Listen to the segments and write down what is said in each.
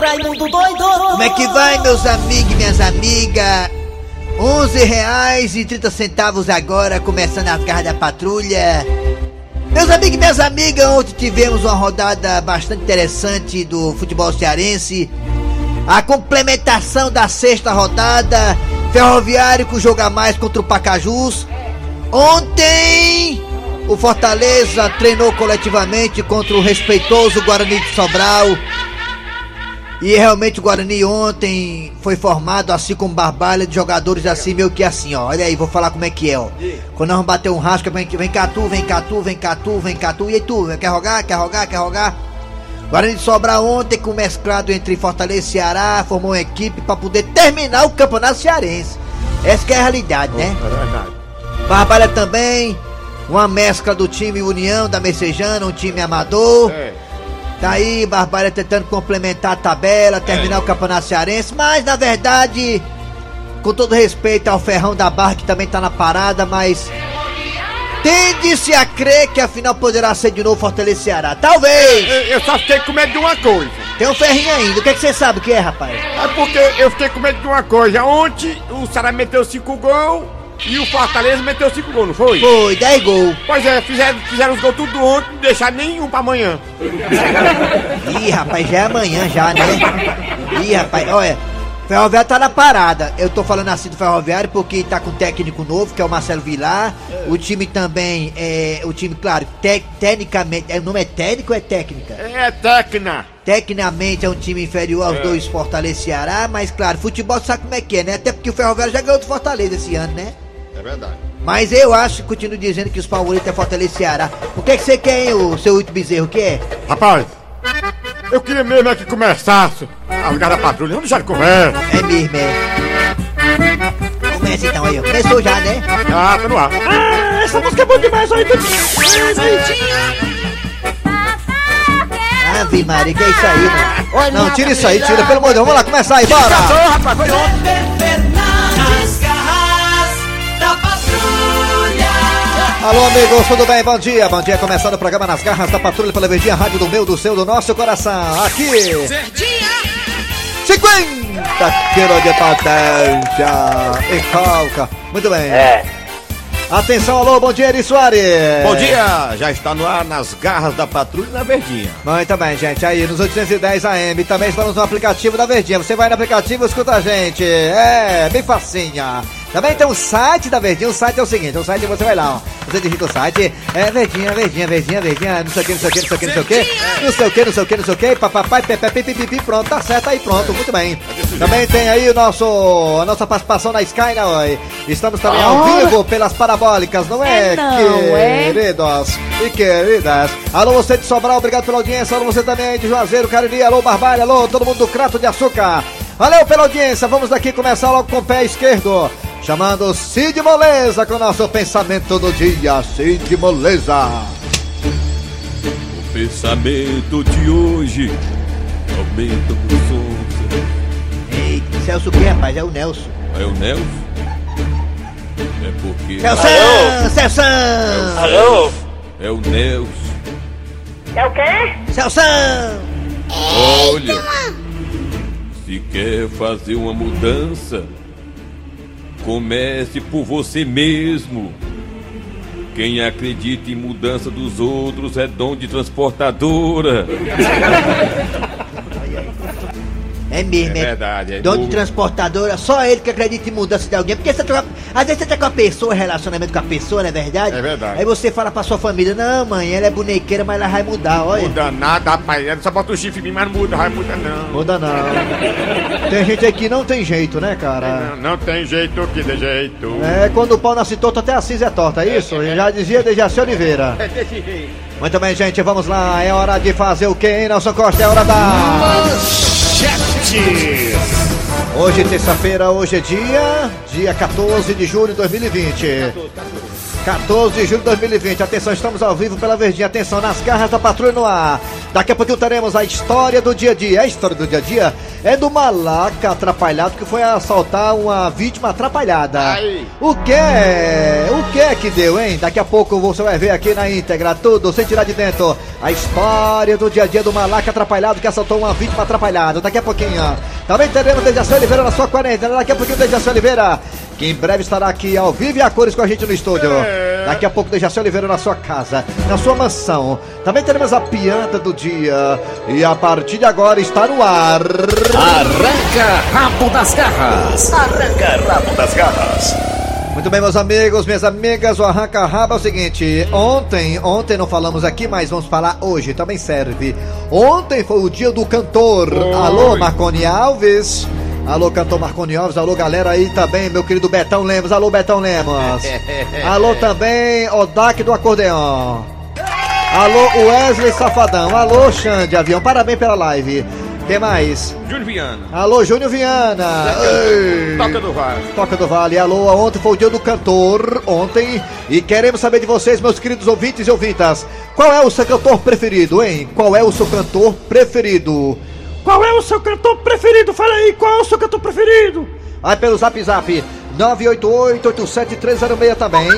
Raimundo doido! Como é que vai, meus amigos e minhas amigas? 11 reais e 30 centavos agora, começando as garras da patrulha. Meus amigos e minhas amigas, ontem tivemos uma rodada bastante interessante do futebol cearense. A complementação da sexta rodada, Ferroviário com jogo a mais contra o Pacajus. Ontem, o Fortaleza treinou coletivamente contra o respeitoso Guarani de Sobral. E realmente o Guarani ontem foi formado assim com barbalha de jogadores assim, meio que assim, ó. Olha aí, vou falar como é que é, ó. Quando nós vamos bater um rasca, vem, vem cá tu, vem cá tu, vem cá tu, vem cá tu. E aí tu, quer rogar, quer rogar, quer rogar? Guarani de Sobral ontem com mesclado entre Fortaleza e Ceará, formou uma equipe para poder terminar o Campeonato Cearense. Essa que é a realidade, né? Barbalha também, uma mescla do time União da Messejana, um time amador. Tá aí, Barbalha tentando complementar a tabela, terminar o Campeonato Cearense, mas na verdade, com todo respeito ao Ferrão da Barra que também tá na parada, mas tende-se a crer que a final poderá ser de novo Fortaleza Ceará. Talvez! Eu, eu só fiquei com medo de uma coisa. Tem um ferrinho ainda, o que, é que você sabe o que é, rapaz? É porque eu fiquei com medo de uma coisa. Ontem o Ceará meteu cinco gols e o Fortaleza meteu cinco gols, não foi? Foi, 10 gols. Pois é, fizeram, fizeram os gols tudo ontem, não deixaram nenhum pra amanhã. Ih, rapaz, já é amanhã já, né? Ih, rapaz, olha, Ferroviário tá na parada. Eu tô falando assim do Ferroviário porque tá com um técnico novo, que é o Marcelo Vilar. O time também é. O time, claro, te- tecnicamente. é, O nome é técnico ou é técnica? É, Tecna. Tecnicamente é um time inferior aos dois Fortaleza e Ceará, mas claro, futebol sabe como é que é, né? Até porque o Ferroviário já ganhou do Fortaleza esse ano, né? É verdade. Mas eu acho, continuo dizendo que os favoritos é Fortaleza e Ceará. O que é que você quer, hein, o seu Ito Bezerro? O que é? Rapaz, eu queria mesmo é que começasse a ligar da patrulha, não deixar de conversa. É mesmo, é. Começa então aí, ó. Começou já, né? Ah, tá no ar. Ah, essa música é boa demais aí, Ave Maria, que é isso aí, mano? Não, tira isso aí, tira, pelo amor de Deus. Vamos lá, começar aí, bora! rapaz, foi ontem. Alô, amigos, tudo bem? Bom dia, bom dia. Começando o programa Nas Garras da Patrulha pela Verdinha Rádio do meu, do seu, do nosso coração. Aqui, 50 quilos de potência e calca. Muito bem. É. Atenção, alô, bom dia, Eri Soares. Bom dia, já está no ar nas garras da patrulha na Verdinha. Muito bem, gente. Aí nos 810 AM. Também estamos no aplicativo da Verdinha. Você vai no aplicativo e escuta a gente. É, bem facinha. Também tem um site da Verdinha. O site é o seguinte: o site você vai lá, ó. Você digita o site. É Verdinha, Verdinha, Verdinha, Verdinha. Não sei o que, não sei o que, não sei o que, não sei o que. Não sei o que, não sei o que, não sei o que. Papapai, pepe, pipi, pipi. Pronto, tá certo aí, pronto. Muito bem. Também tem aí o nosso, a nossa participação na Sky, né, oi? Estamos também ao vivo pelas parabólicas, não é, É é? queridos e queridas. Alô, você de Sobral, obrigado pela audiência. Alô, você também de Juazeiro, Cariri. Alô, Barbalha. Alô, todo mundo do Crato de Açúcar. Valeu pela audiência. Vamos daqui começar logo com o pé esquerdo. Chamando Cid Moleza com o nosso pensamento do dia. Cid Moleza. O pensamento de hoje aumenta o som. Ei, Celso o que, rapaz? É o Nelson. É o Nelson? É porque Celso! Celso! Alô? é o Nelson. É o quê? Celso! Olha, se quer fazer uma mudança, comece por você mesmo. Quem acredita em mudança dos outros é dom de transportadora. É mesmo, É é. verdade, é Dono de transportadora, só ele que acredita em mudança de alguém. Porque você tá, às vezes você tá com a pessoa, relacionamento com a pessoa, não é verdade? É verdade. Aí você fala pra sua família, não, mãe, ela é bonequeira, mas ela vai mudar, olha. Muda nada, rapaz. Ela só bota o chifre em mim, mas não muda, vai muda não. Muda não. Tem gente aqui que não tem jeito, né, cara? Não, não tem jeito que dê jeito. É, quando o pau nasce torto, até a cinza é torta, é isso? Já dizia Dejaci Oliveira. É desse jeito. Muito bem, gente, vamos lá. É hora de fazer o quê, hein, Nelson Costa? É hora da... Hoje, terça-feira, hoje é dia... Dia 14 de julho de 2020. 14 de julho de 2020. Atenção, estamos ao vivo pela Verdinha. Atenção, nas garras da patrulha no ar. Daqui a pouquinho teremos a história do dia a dia. A história do dia a dia é do malaca atrapalhado que foi assaltar uma vítima atrapalhada. O que é? O que é que deu, hein? Daqui a pouco você vai ver aqui na íntegra tudo, sem tirar de dentro. A história do dia a dia do malaca atrapalhado que assaltou uma vítima atrapalhada. Daqui a pouquinho. Também teremos Dejaci Oliveira na sua quarentena. Daqui a pouquinho Dejaci Oliveira, que em breve estará aqui ao vivo e a cores com a gente no estúdio. Daqui a pouco Dejaci Oliveira na sua casa, na sua mansão. Também teremos a piada do dia. E a partir de agora está no ar. Arranca rabo das garras. Arranca rabo das garras. Muito bem, meus amigos, minhas amigas, o Arranca Rabo é o seguinte: ontem, ontem não falamos aqui, mas vamos falar hoje, também serve. Ontem foi o dia do cantor. Alô, Marconi Alves. Alô, cantor Marconi Alves. Alô, galera aí também, meu querido Betão Lemos. Alô, Betão Lemos. Alô também, Odak do acordeão. Alô, Wesley Safadão. Alô, Xande Avião. Parabéns pela live. Quem mais? Júnior Viana. Alô, Júnior Viana. Ei. Toca do VAR. Toca do Vale, alô, ontem foi o dia do cantor, ontem, e queremos saber de vocês, meus queridos ouvintes e ouvintas, qual é o seu cantor preferido, hein? Qual é o seu cantor preferido? Qual é o seu cantor preferido? Fala aí, qual é o seu cantor preferido? Vai pelo zap zap 988-87306 também.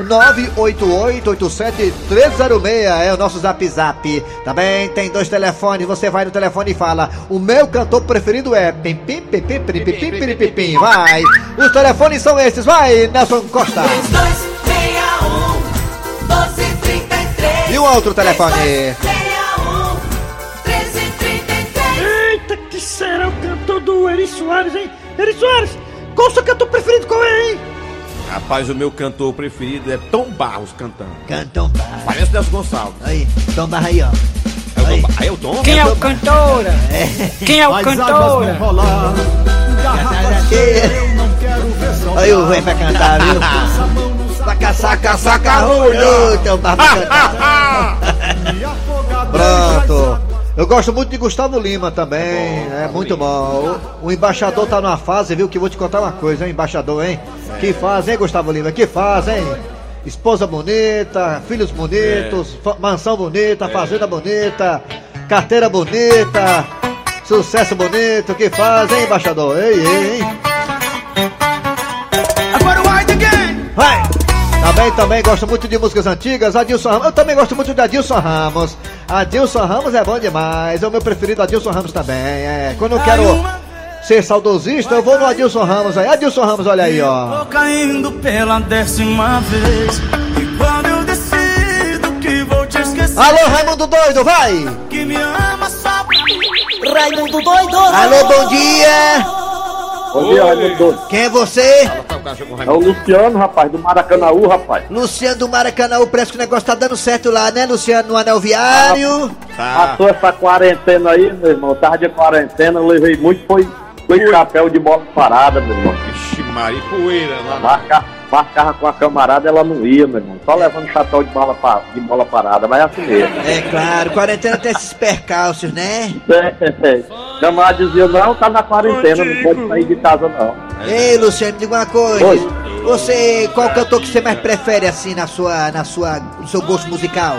988-87306 é o nosso zap zap. Também tem dois telefones, você vai no telefone e fala: O meu cantor preferido é pim pim pim pim pim pim pim pim pim pim. Vai! Os telefones são esses, vai, Nelson Costa. 3261 1233 E o outro telefone? Cantor do Eri Soares, hein? Eri Soares, qual o seu cantor preferido, qual é, hein? Rapaz, o meu cantor preferido é Tom Barros cantando. Cantão Barra. Parece Nelson Gonçalves. Aí, Tom Barra aí, ó. É o Aí. Tom, aí é o Tom? Quem é o cantora? Quem é o cantora? Aí o velho vai cantar, viu? Saca, saca, saca, rolho, Tom Barra vai cantar. Pronto. Eu gosto muito de Gustavo Lima também, é, muito bom. O, o embaixador tá numa fase, viu, que vou te contar uma coisa, hein, embaixador, hein? Que faz, hein, Gustavo Lima? Que faz, hein? Esposa bonita, filhos bonitos, fa- mansão bonita, fazenda bonita, carteira bonita, sucesso bonito, que faz, hein, embaixador? Ei, ei, hein? Também, também gosto muito de músicas antigas, Adilson Ramos. Eu também gosto muito de Adilson Ramos. Adilson Ramos é bom demais. É o meu preferido, Adilson Ramos também. É. Quando eu quero ser saudosista, eu vou no Adilson Ramos aí. Adilson Ramos, olha aí, ó. Tô caindo pela décima vez E quando eu decido que vou te esquecer Alô, Raimundo Doido, vai! Que me ama só Raimundo Doido! Alô, bom dia! Bom dia, Raimundo Doido. Quem é você? É o Luciano, rapaz, do Maracanaú, rapaz. Luciano do Maracanã, parece que o negócio tá dando certo lá, né, Luciano? No anel viário. Tá. Passou essa quarentena aí, meu irmão. Tava de quarentena, eu levei muito, foi, foi chapéu de bola parada, meu irmão. Vixe, Maria, poeira lá. Marca, marcava com a camarada, ela não ia, meu irmão. Só levando chapéu de bola, pa- de bola parada, mas é assim mesmo. É claro, quarentena tem esses percalços, né? Camarada dizia, não, tá na quarentena, não pode sair de casa, não. Ei, Luciano, me diga uma coisa. Oi. Você, qual cantor que você mais prefere assim na sua, na sua, no seu gosto musical?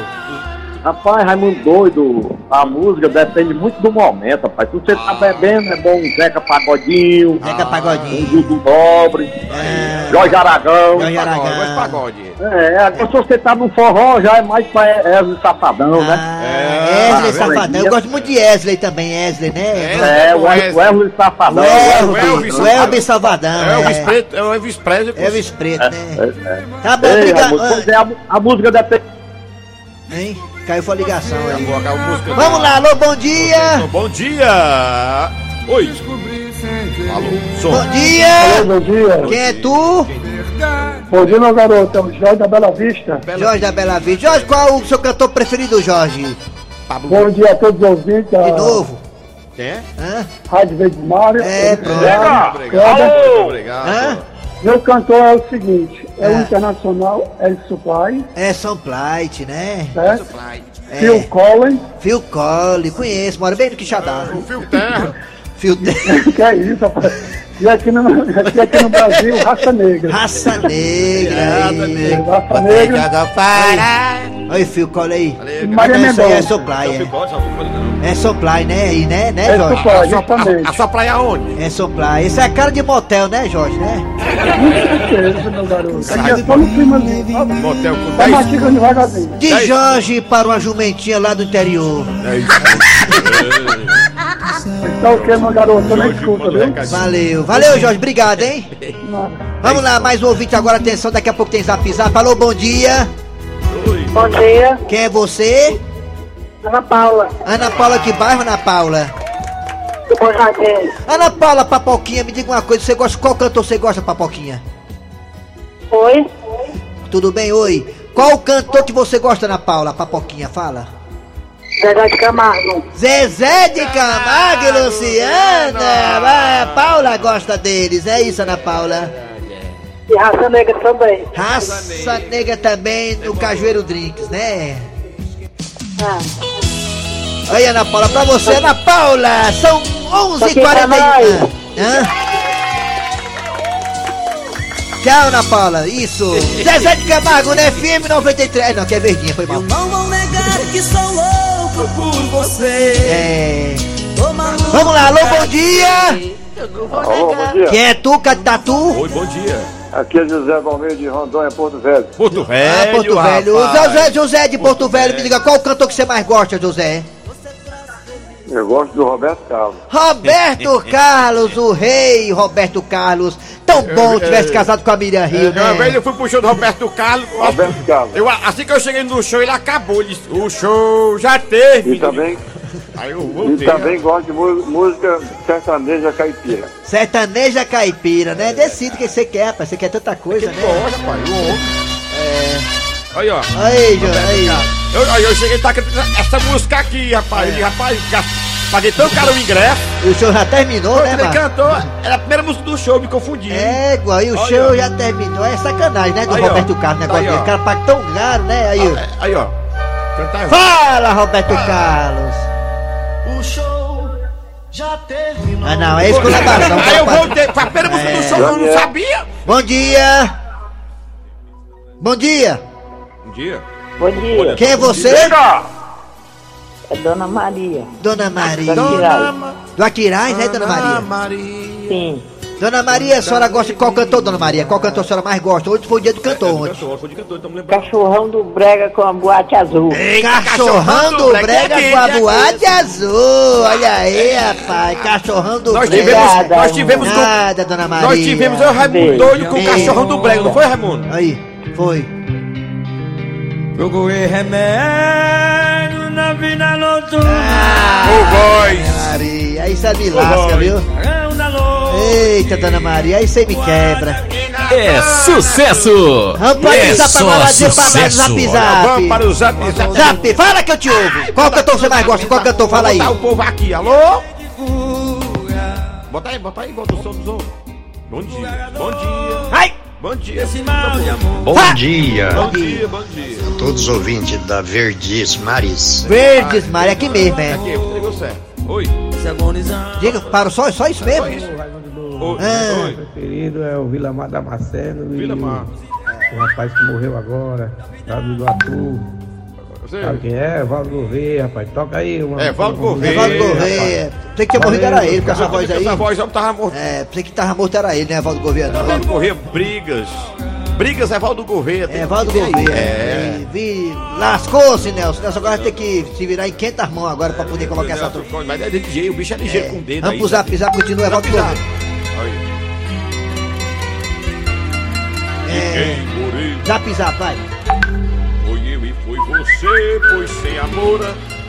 Rapaz, Raimundo doido, a música depende muito do momento, rapaz. Se você tá bebendo, é bom um Zeca Pagodinho, Zeca um Pagodinho. Dudu Nobre, É, Jorge Aragão. Jorge Pagode, Aragão. pagode. É, agora se você tá no forró, já é mais pra Wesley Safadão, né? Ah, É, Wesley ah, Safadão. Eu gosto muito de Wesley também, Wesley, né? É, o Wesley. Wesley Safadão. O Elvis, Elvis, o Elvis Elvis Salvadão. É o Elvis é. Preto, é o Elvis Presley. Elvis Preto, É, né? é, é. Tá bom, obrigado. Raimundo, pois é, a, a música depende. Hein? Caiu foi a ligação aí. Vamos lá, alô, bom dia! Bom dia! Oi! Alô, som. Bom dia! Bom dia. Quem é tu? Bom dia, meu garoto. É o Jorge da Bela Vista. Jorge da Bela Vista. Jorge, qual o seu cantor preferido, Jorge? Bom dia a todos os ouvintes De novo? Quem é? Hã? Rádio Verde Mário. É, pronto. Obrigado. Muito obrigado. Hã? Meu cantor é o seguinte, é o É. internacional El Supply, É Plight, né? certo? É. Phil Collins, Phil Colley, conheço, mora bem no Quixadá. O fio terra. Phil que é isso, rapaz? E aqui no, aqui, aqui no Brasil, raça negra. Raça negra. Raça negra. Raça Bota aí, negra. Oi, Fio, cola aí. Maria Não, isso aí é Mendonça. supply, é. É supply, né? Aí, né, né, É Jorge? supply, justamente. A sua praia aonde? É supply. Isso é cara de motel, né, Jorge, né? Com certeza, meu garoto. Aqui é só no clima ali. Motel com Tá 10. mastigando devagarzinho. De Jorge para uma jumentinha lá do interior. É isso. Tá ok, meu garoto. Eu nem escuta, viu? Valeu, valeu, Jorge. Obrigado, hein? Vamos lá, mais um ouvinte agora. Atenção, daqui a pouco tem zap zap. Alô, bom dia. Bom dia, Quem é você? Ana Paula, Ana Paula, que bairro, Ana Paula? do Bom Jardim. Ana Paula, Papoquinha, me diga uma coisa. Você gosta, qual cantor você gosta, Papoquinha? Oi? Tudo bem, oi? Qual cantor que você gosta, Ana Paula? Papoquinha, fala. Zezé de Camargo. Zezé de Camargo e Luciana. Ah, a Paula gosta deles, é isso, Ana Paula? E Raça Negra também. Raça Negra também no Cajueiro Drinks, né? Ah. Aí, Ana Paula, pra você, Ana Paula, são Aqui pra 11h41. nós. Hã? Tchau, Ana Paula, isso. Zezé de Camargo, né? FM 93. Não, que é verdinha, foi mal. Não vou negar que sou louco por você. É. Vamos lá, alô, bom dia. Alô, bom dia. Quem é tu, Catatu? Oi, bom dia. Aqui é José Valmeiro de Rondônia, Porto Velho. Porto Ah, Velho, Porto Velho. rapaz. José, José de Porto Velho, me diga qual o cantor que você mais gosta, José? Eu gosto do Roberto Carlos. Roberto Carlos, o rei Roberto Carlos. Tão bom se tivesse casado com a Miriam Rio, É, Uma vez né? eu fui pro show do Roberto Carlos. Roberto Carlos. Eu, assim que eu cheguei no show, ele acabou. Ele disse, o show já teve. E também, Aí eu e voltei. também gosto de música sertaneja caipira. Sertaneja caipira, né? Decide o que você quer, rapaz. Você quer tanta coisa, né? Poxa, pai, homem. Aí, ó. Aí, Jo- aí. Eu, aí eu cheguei e tá cantando essa música aqui, rapaz. Ele, rapaz, paguei tão caro o ingresso. O show já terminou, né, ele mano? cantou, era a primeira música do show, me confundi. É, igual, aí o Olha, show ó. já terminou. É sacanagem, né, do Aí, ó. Roberto Carlos, negócio Aí, dele. O cara paga tão caro, né? Aí, ó. Aí, ó. Cantar Fala, Roberto Carlos. Show já terminou. Ah, não, é esculabação. Aí eu voltei, foi a primeira música do É. show, eu não Daniel. sabia. Bom dia. Bom dia. Bom dia. Bom dia, Quem é você? é Dona Maria. Dona Maria. Do Aquiraz, né, Dona Maria? Sim. Dona Maria, a senhora gosta de qual cantor, Dona Maria? Qual cantor a senhora mais gosta? Hoje foi o dia do cantor, ontem. Cantor, foi de cantor, estamos lembrando. Cachorrão do Brega com a boate azul. Cachorrão do Brega com a boate azul. Olha aí, rapaz. Cachorrão do Nós Brega. tivemos, nós tivemos com, Nada, Dona Maria. nós tivemos o Raimundo doido com o cachorrão do Brega, não foi, Raimundo? Aí, foi. Procurei remédio na vida noturna. Ô, voz. Maria, aí você me lasca, viu? Eita, Dona Maria, aí você me quebra. É sucesso! Vamos para É o zap sucesso! zap zap. Vamos para o zap zap. Zap, fala que eu te ouvo. Qual cantor você mais gosta? Qual cantor? Fala aí. Botar o povo aqui, alô? Bota aí, bota aí, bota o som do som. Bom dia, bom dia, Ai! bom dia. Bom dia Bom dia, bom dia. a todos os ouvintes da Verdes Mares. Verdes, Maria, aqui mesmo, é. Aqui, pegou certo. Oi. Se agonizando. Diga, para só, só isso mesmo? Oi. Ah. Oi. preferido é o Vila Mar Damasceno Vila Mar. o rapaz que morreu agora, sabe do Atu. Você? Sabe quem é? Valdo Gouveia, rapaz. Toca aí uma. É, Valdo Gouveia. Evaldo Gouveia. Pensei que tinha morrido era ele, com essa voz aí. Essa voz, tava morto. É, pensei que tava morto era ele, né, Evaldo Gouveia não. Evaldo Correia, brigas. Brigas, Evaldo Correia. É, Evaldo Gouveia. É. É. Vi, lascou-se, Nelson. Nelson agora vai ter que se virar em 500 mãos agora pra poder colocar essa truque. Mas é ligeiro, o bicho é ligeiro com o dedo Vamos aí. pro zap, zap, continua, Zap, zap. Gouveia. É, zap, zap, vai. foi eu e foi você, pois sem amor.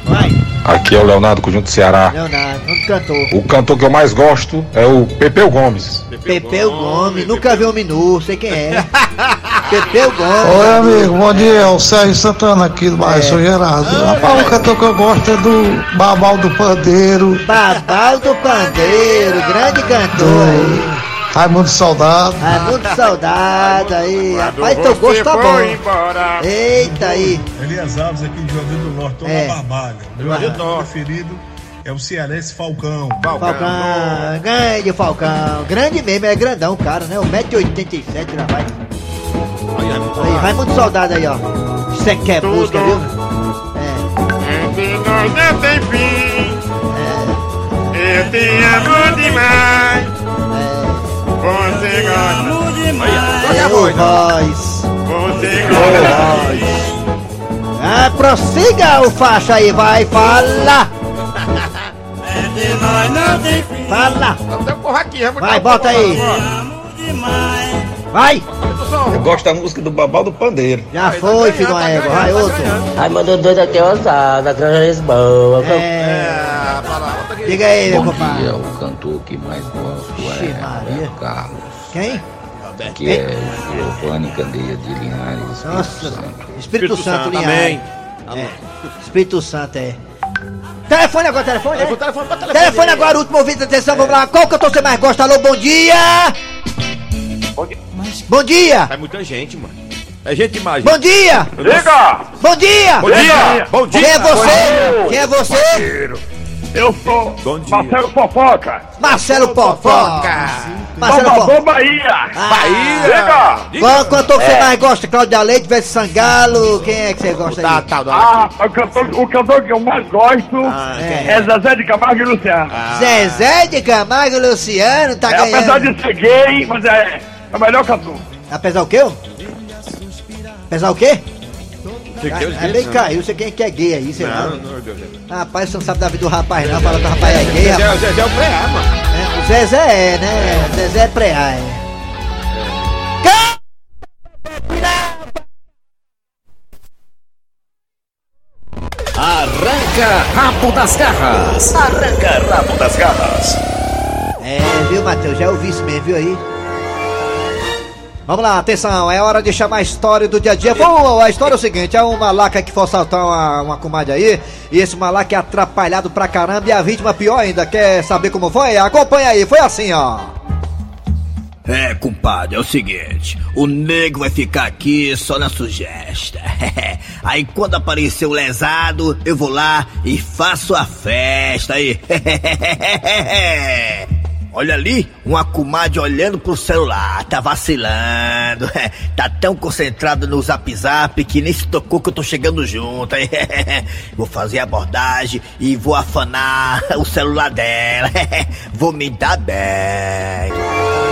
Vai, Aqui é o Leonardo Conjunto Ceará. Leonardo, vamos cantor. O cantor que eu mais gosto é o Pepeu Gomes. Pepeu Gomes, nunca vi um minu, sei quem é. Pepeu Gomes. Oi, amigo, bom dia. É o Sérgio Santana aqui do bairro É. São Gerardo. Rapaz, o cantor que eu gosto é do Babal do Pandeiro, Babal do Pandeiro, grande cantor aí. Raimundo Soldado. Ah, muito saudade aí. Rapaz, teu gosto tá bom. embora. Eita aí. Elias Alves aqui de Juazeiro do Norte, É. Barbalha. Juazeiro do Norte. preferido é o cearense Falcão. Falcão, grande Falcão. Grande mesmo, é grandão, cara, né? 1,87m já vai. Aí, vai muito soldado aí, ó. Isso é que é música, viu? Entre nós não tem fim. Eu te amo demais. Você gosta demais. É o voz. Você gosta Ah, prossiga o faixa aí, vai, fala! Fala! Vai, bota aí! Vai! Eu gosto da música do Babal do Pandeiro. Já foi, filho de uma égua, vai outro! Ai, mandou dois aqui, ousada, grande boa. É. Diga aí, meu compadre. dia, o cantor que mais gosto é Roberto Carlos, Quem? que é Giovanni Candeia de Linhares, Espírito Nossa, Santo. Espírito Santo, Amém. Linhares. É. Espírito Santo, é. Telefone agora, telefone, né? Telefone, telefone, Telefone agora, último ouvido, atenção, vamos lá. Qual cantor você mais gosta? Alô, bom dia! Bom dia! É muita gente, mano. É gente demais. Bom dia! Liga! Bom dia! Bom dia! Bom dia! Quem é você? Bom dia. Quem é você? Eu sou Marcelo Fofoca. Marcelo Fofoca! Marcelo Fofoca! Bahia. Bahia! Liga! Qual cantor que você É. mais gosta? Cláudia Leite, versus Sangalo? Quem é que você gosta aí? Ah, o cantor, o cantor que eu mais gosto quem? é Zezé de Camargo e Luciano. Zezé de Camargo e Luciano tá É, apesar ganhando. de ser gay, mas é, é o melhor cantor. Apesar o quê? ô? Apesar o quê? Que Deus É bem né? caiu, você quem é que é gay aí, sei lá. Não, não, Deus. Rapaz, você não sabe da vida do rapaz não, fala que o rapaz é gay, Zezé, rapaz. Zezé é o preá, mano. É, o Zezé é, né? O Zezé é preá, é. Arranca rabo das garras. Arranca rabo das garras. É, viu, Matheus? Já ouvi isso mesmo, viu aí? Vamos lá, atenção, é hora de chamar a história do dia a dia. Bom, a história é o seguinte: é um malaca que for assaltar uma, uma comadre aí, e esse malaca é atrapalhado pra caramba, e a vítima pior ainda. Quer saber como foi? Acompanha aí, foi assim, ó. É, compadre, é o seguinte: o nego vai ficar aqui só na sugesta. aí quando aparecer o lesado, eu vou lá e faço a festa aí. Olha ali, uma comadre olhando pro celular, tá vacilando. tá tão concentrado no zap zap que nem se tocou que eu tô chegando junto. vou fazer a abordagem e vou afanar o celular dela. vou me dar bem.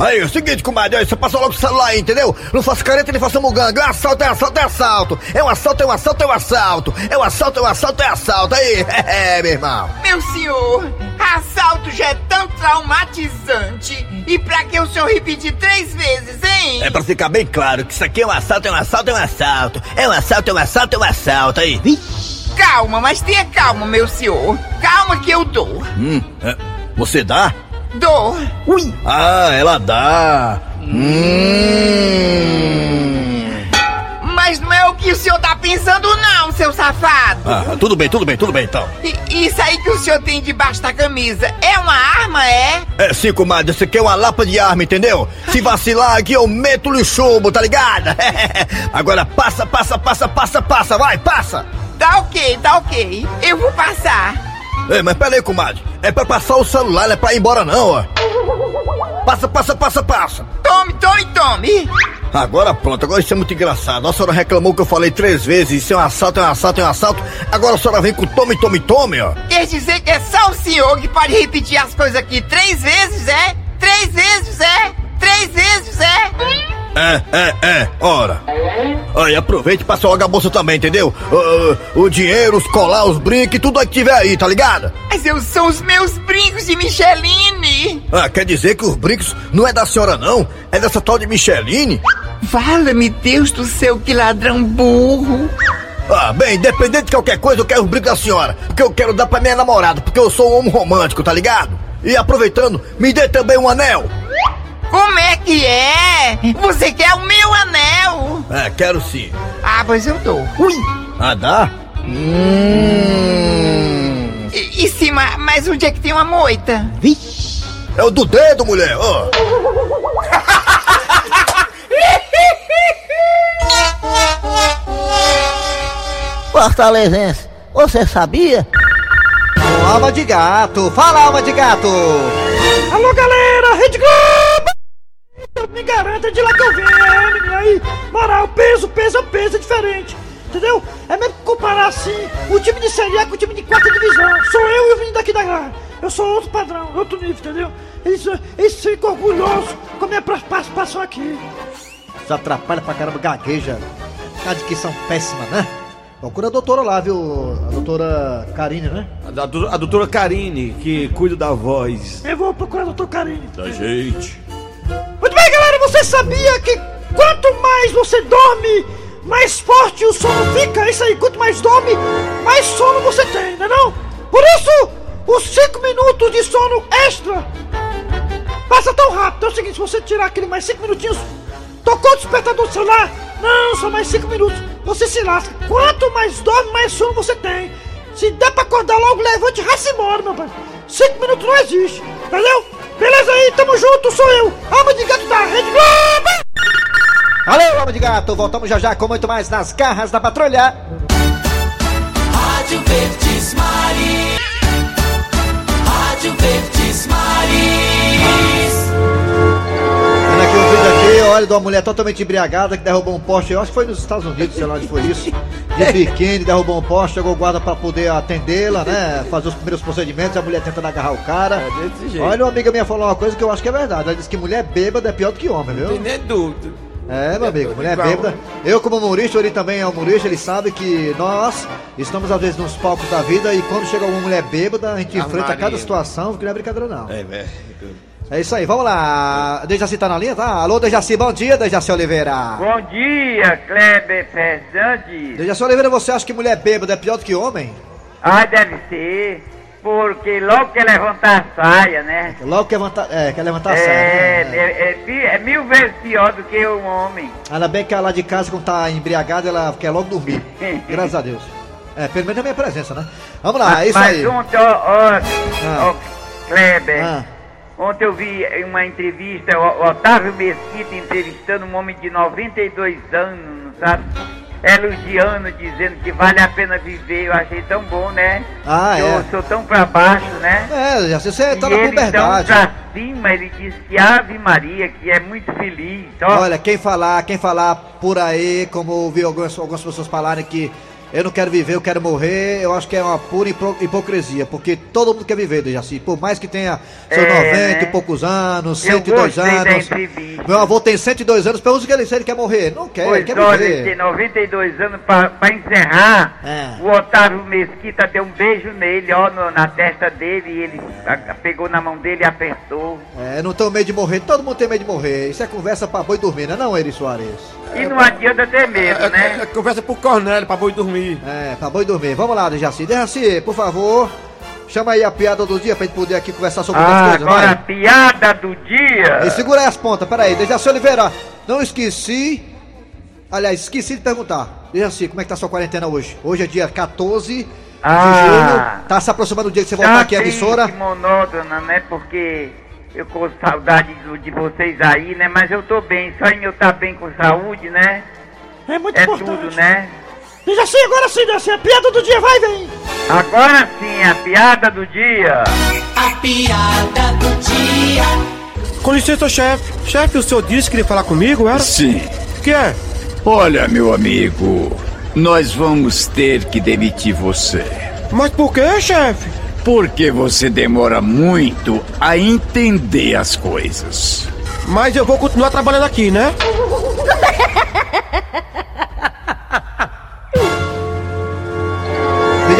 Aí, é o seguinte, comadre, aí, você passa logo o celular aí, entendeu? Não faça careta nem faça muganga. É assalto, é assalto, é assalto. É um assalto, é um assalto, é um assalto. É um assalto, é um assalto, é assalto. Aí, é, meu irmão. Meu senhor, assalto já é tão traumatizante. E pra que o senhor repetir três vezes, hein? É pra ficar bem claro que isso aqui é um assalto, é um assalto, é um assalto. É um assalto, é um assalto, é um assalto. Aí. Calma, mas tenha calma, meu senhor. Calma que eu dou. Hum, é, você dá? Dou. Ui. Ah, ela dá. Hum. Mas não é o que o senhor tá pensando, não, seu safado. Ah, tudo bem, tudo bem, tudo bem então. E, isso aí que o senhor tem debaixo da camisa é uma arma, é? É sim, comadre, isso aqui é uma lapa de arma, entendeu? Se vacilar aqui eu meto-lhe o chumbo, tá ligado? Agora passa, passa, passa, passa, passa, vai, passa! Tá ok, tá ok. Eu vou passar. Ei, mas pera aí, comadre. É pra passar o celular, não é pra ir embora não, ó. Passa, passa, passa, passa. Tome, tome, tome. Agora pronto, agora isso é muito engraçado. A senhora reclamou que eu falei três vezes, isso é um assalto, é um assalto, é um assalto. Agora a senhora vem com tome, tome, tome, ó. Quer dizer que é só o senhor que pode repetir as coisas aqui três vezes, é? Três vezes, é? Três vezes, é? É, é, é, ora. Aí aproveite e passa logo a bolsa também, entendeu? Ah, o dinheiro, os colar, os brincos, tudo que tiver aí, tá ligado? Mas eu são os meus brincos de Micheline. Ah, quer dizer que os brincos não é da senhora não? É dessa tal de Micheline? Fala-me, Deus do céu, que ladrão burro. Ah, bem, independente de qualquer coisa, eu quero os brincos da senhora. Porque eu quero dar pra minha namorada, porque eu sou um homem romântico, tá ligado? E aproveitando, me dê também um anel. Como é que é? Você quer o meu anel? É, quero sim. Ah, pois eu dou. Ui! Ah, dá? Hum. E, e sim, ma- mas onde é que tem uma moita? É o do dedo, mulher, ó. Fortalezense, você sabia? Alma de gato, fala alma de gato! Alô galera, Rede Globo! Me garanta de lá que eu venho, é, menino, aí, moral, peso, peso é peso, é diferente. Entendeu? É mesmo que comparar assim o time de Série A com o time de quarta divisão. Sou eu e o menino daqui da garra. Eu sou outro padrão, outro nível, entendeu? Eles, eles ficam orgulhosos com a minha participação aqui. Isso atrapalha pra caramba, gagueja. A dicção péssima, né? Procura a doutora lá, viu? A doutora Karine, né? A, do- a doutora Karine, que cuida da voz. Eu vou procurar o doutor Carinho. Da gente. Você sabia que quanto mais você dorme, mais forte o sono fica? Isso aí, quanto mais dorme, mais sono você tem, não é não? Por isso, os 5 minutos de sono extra passa tão rápido. É o seguinte, se você tirar aquele mais 5 minutinhos, tocou o despertador do celular, não, só mais 5 minutos, você se lasca. Quanto mais dorme, mais sono você tem. Se der pra acordar logo, levante e raça embora, meu pai. 5 minutos não existe, entendeu? Beleza aí, tamo junto, sou eu, alma de gato da Rede Globo! Valeu, alma de gato! Voltamos já já com muito mais nas garras da patrulha. Rádio Verdes Mari. Rádio Verdes Maris. Vendo aqui o vídeo aqui, olha, de uma mulher totalmente embriagada que derrubou um poste, eu acho que foi nos Estados Unidos, sei lá onde foi isso. De biquíni, derrubou um poste, chegou o guarda pra poder atendê-la, né? Fazer os primeiros procedimentos, a mulher tentando agarrar o cara. É desse jeito. Olha, uma amiga minha falou uma coisa que eu acho que é verdade. Ela disse que mulher bêbada é pior do que homem, viu? Tem nem dúvida. É, meu amigo, mulher igual. bêbada. Eu, como humorista, ele também é humorista, ele sabe que nós estamos às vezes nos palcos da vida e quando chega alguma mulher bêbada, a gente A enfrenta cada situação, que não é brincadeira não. É, velho. É isso aí, vamos lá. Dejaci tá na linha, tá? Alô, Dejaci, bom dia, Dejaci Oliveira. Bom dia, Kleber Fernandes. Dejaci Oliveira, você acha que mulher bêbada é pior do que homem? Ah, deve ser. Porque logo que levantar a saia, né? Logo quer levantar, é, quer levantar a É, saia, né? é, é é mil vezes pior do que um homem. Ainda bem que ela lá de casa, quando tá embriagada, ela quer logo dormir. Graças a Deus. É, pelo menos a minha presença, né? Vamos lá, é isso Mas aí. ontem, ó, ó, Ah. ó, Kleber, Ah. Ontem eu vi uma entrevista, o Otávio Mesquita entrevistando um homem de 92 anos, sabe? Elogiando, dizendo que vale a pena viver. Eu achei tão bom, né? Ah, eu é. sou tão pra baixo, né? É, você tá e na ele então puberdade. pra cima, ele disse que Ave Maria, que é muito feliz. Ó, Olha, quem falar, quem falar por aí, como ouvi algumas, algumas pessoas falarem que eu não quero viver, eu quero morrer, eu acho que é uma pura hipo- hipocrisia, porque todo mundo quer viver, Dejaci, por mais que tenha seus É, 90 né? e poucos anos, Eu 102 gostei da anos. Meu avô tem 102 anos, pergunta que ele, se ele quer morrer. Não quer, Pois quer olha, ele tem viver. 92 anos pra, pra encerrar. É. O Otávio Mesquita deu um beijo nele, ó, no- na testa dele, e ele a- pegou na mão dele e apertou. É, não tenho medo de morrer, todo mundo tem medo de morrer. Isso é conversa pra boi dormir, não é não, Eri Soares? E não adianta ter medo, É, né? é, é conversa pro Cornélio, pra boi dormir. É, pra boi dormir. Vamos lá, Dejaci. Dejaci, por favor, chama aí a piada do dia pra gente poder aqui conversar sobre Ah, outras coisas, agora a vai. piada do dia. E segura aí as pontas, peraí, Dejaci Oliveira, não esqueci. Aliás, esqueci de perguntar. Dejaci, como é que tá a sua quarentena hoje? Hoje é dia 14 de Ah. julho. Tá se aproximando o dia que você voltar Tá aqui à emissora. monótona, né? Porque eu com saudade do- de vocês aí, né? Mas eu tô bem, só em eu estar bem com saúde, né? É muito É importante. tudo, né? Deixa assim, agora sim, Dejaci, a piada do dia, vai, vem! Agora sim, a piada do dia. A piada do dia. Com licença, chefe. Chefe, o senhor disse que queria falar comigo, era? Sim. O que é? Olha, meu amigo, nós vamos ter que demitir você. Mas por que, chefe? Porque você demora muito a entender as coisas. Mas eu vou continuar trabalhando aqui, né?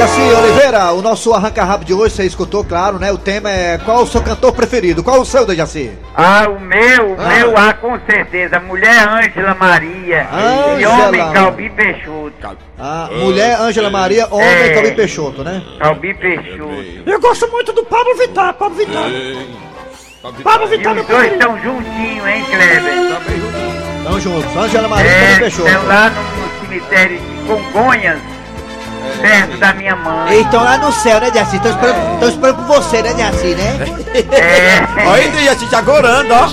Dejaci Oliveira, o nosso arranca-rabo de hoje, você escutou, claro, né? O tema é qual o seu cantor preferido? Qual o seu, Dejaci? Ah, o meu, o Ah. meu, ah, com certeza. Mulher Ângela Maria. E Ângela. homem Calbi Peixoto. Ah, mulher Ângela Maria, homem É. Calbi Peixoto, né? Calbi Peixoto. Eu gosto muito do Pablo Vittar, Pablo Vittar. Pablo E Vittar, meu os dois estão juntinhos, hein, Kleber? Tamo juntos, Ângela Maria e Calbi É, Peixoto. estão lá no, no cemitério de Congonhas, perto da minha mãe. Eles estão lá no céu, né, Dejaci? Estão esperando, tão esperando por você, né, Dejaci, né? É. Olha aí, Dejaci, te agorando, ó.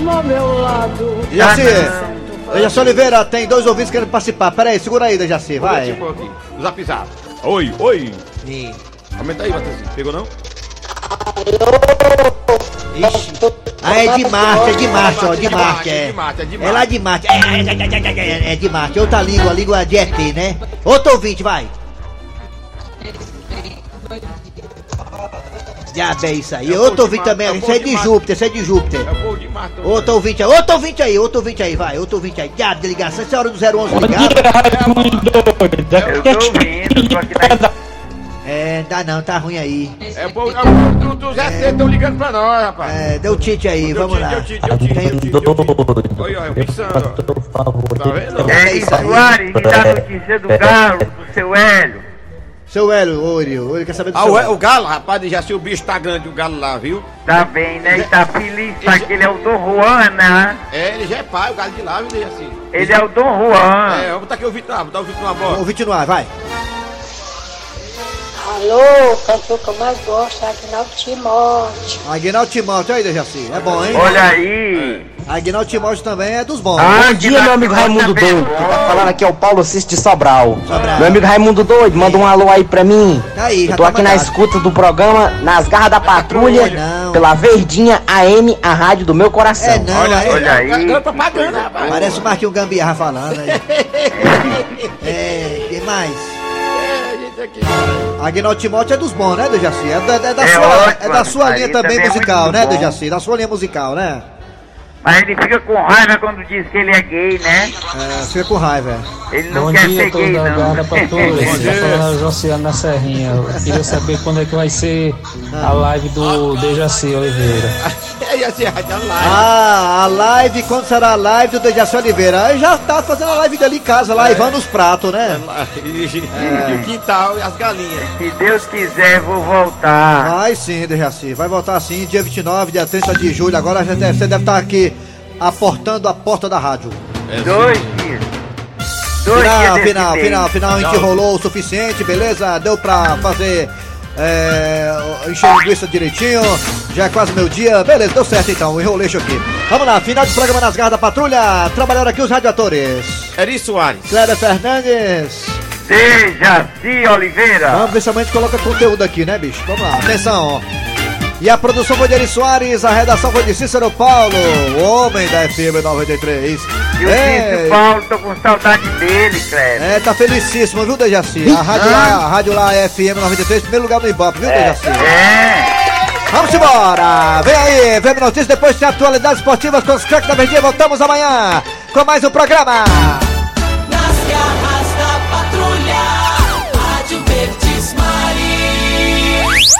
Dejaci, Dejaci Oliveira, tem dois ouvintes querendo participar. Pera aí, segura aí, Dejaci, vai. Zap zap. Oi, oi. Aumenta aí, Matheusinho. Pegou não? Ixi. Ah, é de Marte, é de Marte, ó, de Marte, é. de Marte, é de É lá de Marte, é, é, é, é, é, é, é de Marte, outra língua, a língua de ET, né? Outro ouvinte, vai. Diabo é isso aí. Outro ouvinte também, isso é de Júpiter, isso é de Júpiter. Outro ouvinte aí, outro ouvinte aí, outro ouvinte aí, vai, outro ouvinte aí. Diabo de ligação, essa é a hora do 011 ligado. Eu tô ouvindo, tô aqui na... É, dá não, tá ruim aí. É bom, é do, do Zé C estão ligando pra nós, rapaz. É, deu tite aí, vamos lá. Deu tite, deu tite, deu tite, deu tite. Olha, olha, ó. Tá vendo? É, Soares, me dá notícia do galo, do seu Hélio. Seu Hélio, Ori, Ori quer saber do Ah, seu o, Hélio. o galo, rapaz, já se o bicho tá grande, o galo lá, viu? Tá bem, né? E tá feliz, tá que ele é o Dom Juan, né? É, ele já é pai, o galo de lá, viu, assim. Ele é o Dom Juan. É, vamos botar aqui o Vitor, botar o Vitor na bola. Ouvinte no ar, vai. Alô, cantor que eu mais gosto é Agnaldo Timóteo. Aguinaldo Timóteo, aí, Dejaci, é bom, hein? Olha aí. Aguinaldo Timóteo também é dos bons. Bom dia, meu amigo Raimundo Doido. Quem tá falando aqui é o Paulo Cis de Sobral. Meu amigo Raimundo Doido, manda um alô aí pra mim. Tá aí, já Eu tô tá aqui na mandado. escuta do programa Nas Garras da Patrulha, pela Verdinha AM, a rádio do meu coração. É não, é, Ganhou propaganda, rapaz. Parece o Marquinhos Gambiarra falando aí. é, que mais? Aguinaldo Timóteo é dos bons, né, Dejaci? É da, é da É sua, ótimo, é da sua linha também é musical, né, bom. Dejaci? Da sua linha musical, né? Mas ele fica com raiva quando diz que ele é gay, né? É, fica com raiva. é. Ele não Bom quer dia, ser gay, toda a não. guarda patrulha. Você tá falando Josiano da Serrinha. Eu queria saber quando é que vai ser a live do Dejaci Oliveira. É, assim, a. Ah, a live, quando será a live do Dejaci Oliveira? Aí já tá fazendo a live dele em casa, lá, lavando os pratos, né? E o quintal e as galinhas. Se Deus quiser, vou voltar. Vai sim, Dejaci, vai voltar sim, dia 29, dia 30 de julho. Agora já deve- você deve estar aqui aportando a porta da rádio. Dois dias. Dois Final, dias final, final, final, a gente rolou o suficiente, beleza? Deu pra fazer. É, encher linguiça direitinho, já é quase meu dia, beleza, deu certo então, enrolei isso aqui. Vamos lá, final de programa nas garras da patrulha, trabalharam aqui os radioatores. Eri Soares. Cléber Fernandes. Dejaci Oliveira. Vamos ver se a gente coloca conteúdo aqui, né, bicho? Vamos lá, atenção. E a produção foi de Eri Soares, a redação foi de Cícero Paulo, o homem da FM 93. E o É, Cícero Paulo, tô com saudade dele, Cleber. É, tá felicíssimo, viu, Dejaci? A rádio lá, a rádio lá é FM 93, primeiro lugar no Ibope, viu, Dejaci? É. Vamos embora! Vem aí, FM Notícias, depois tem atualidades esportivas com os craques da Verdinha. Voltamos amanhã com mais um programa.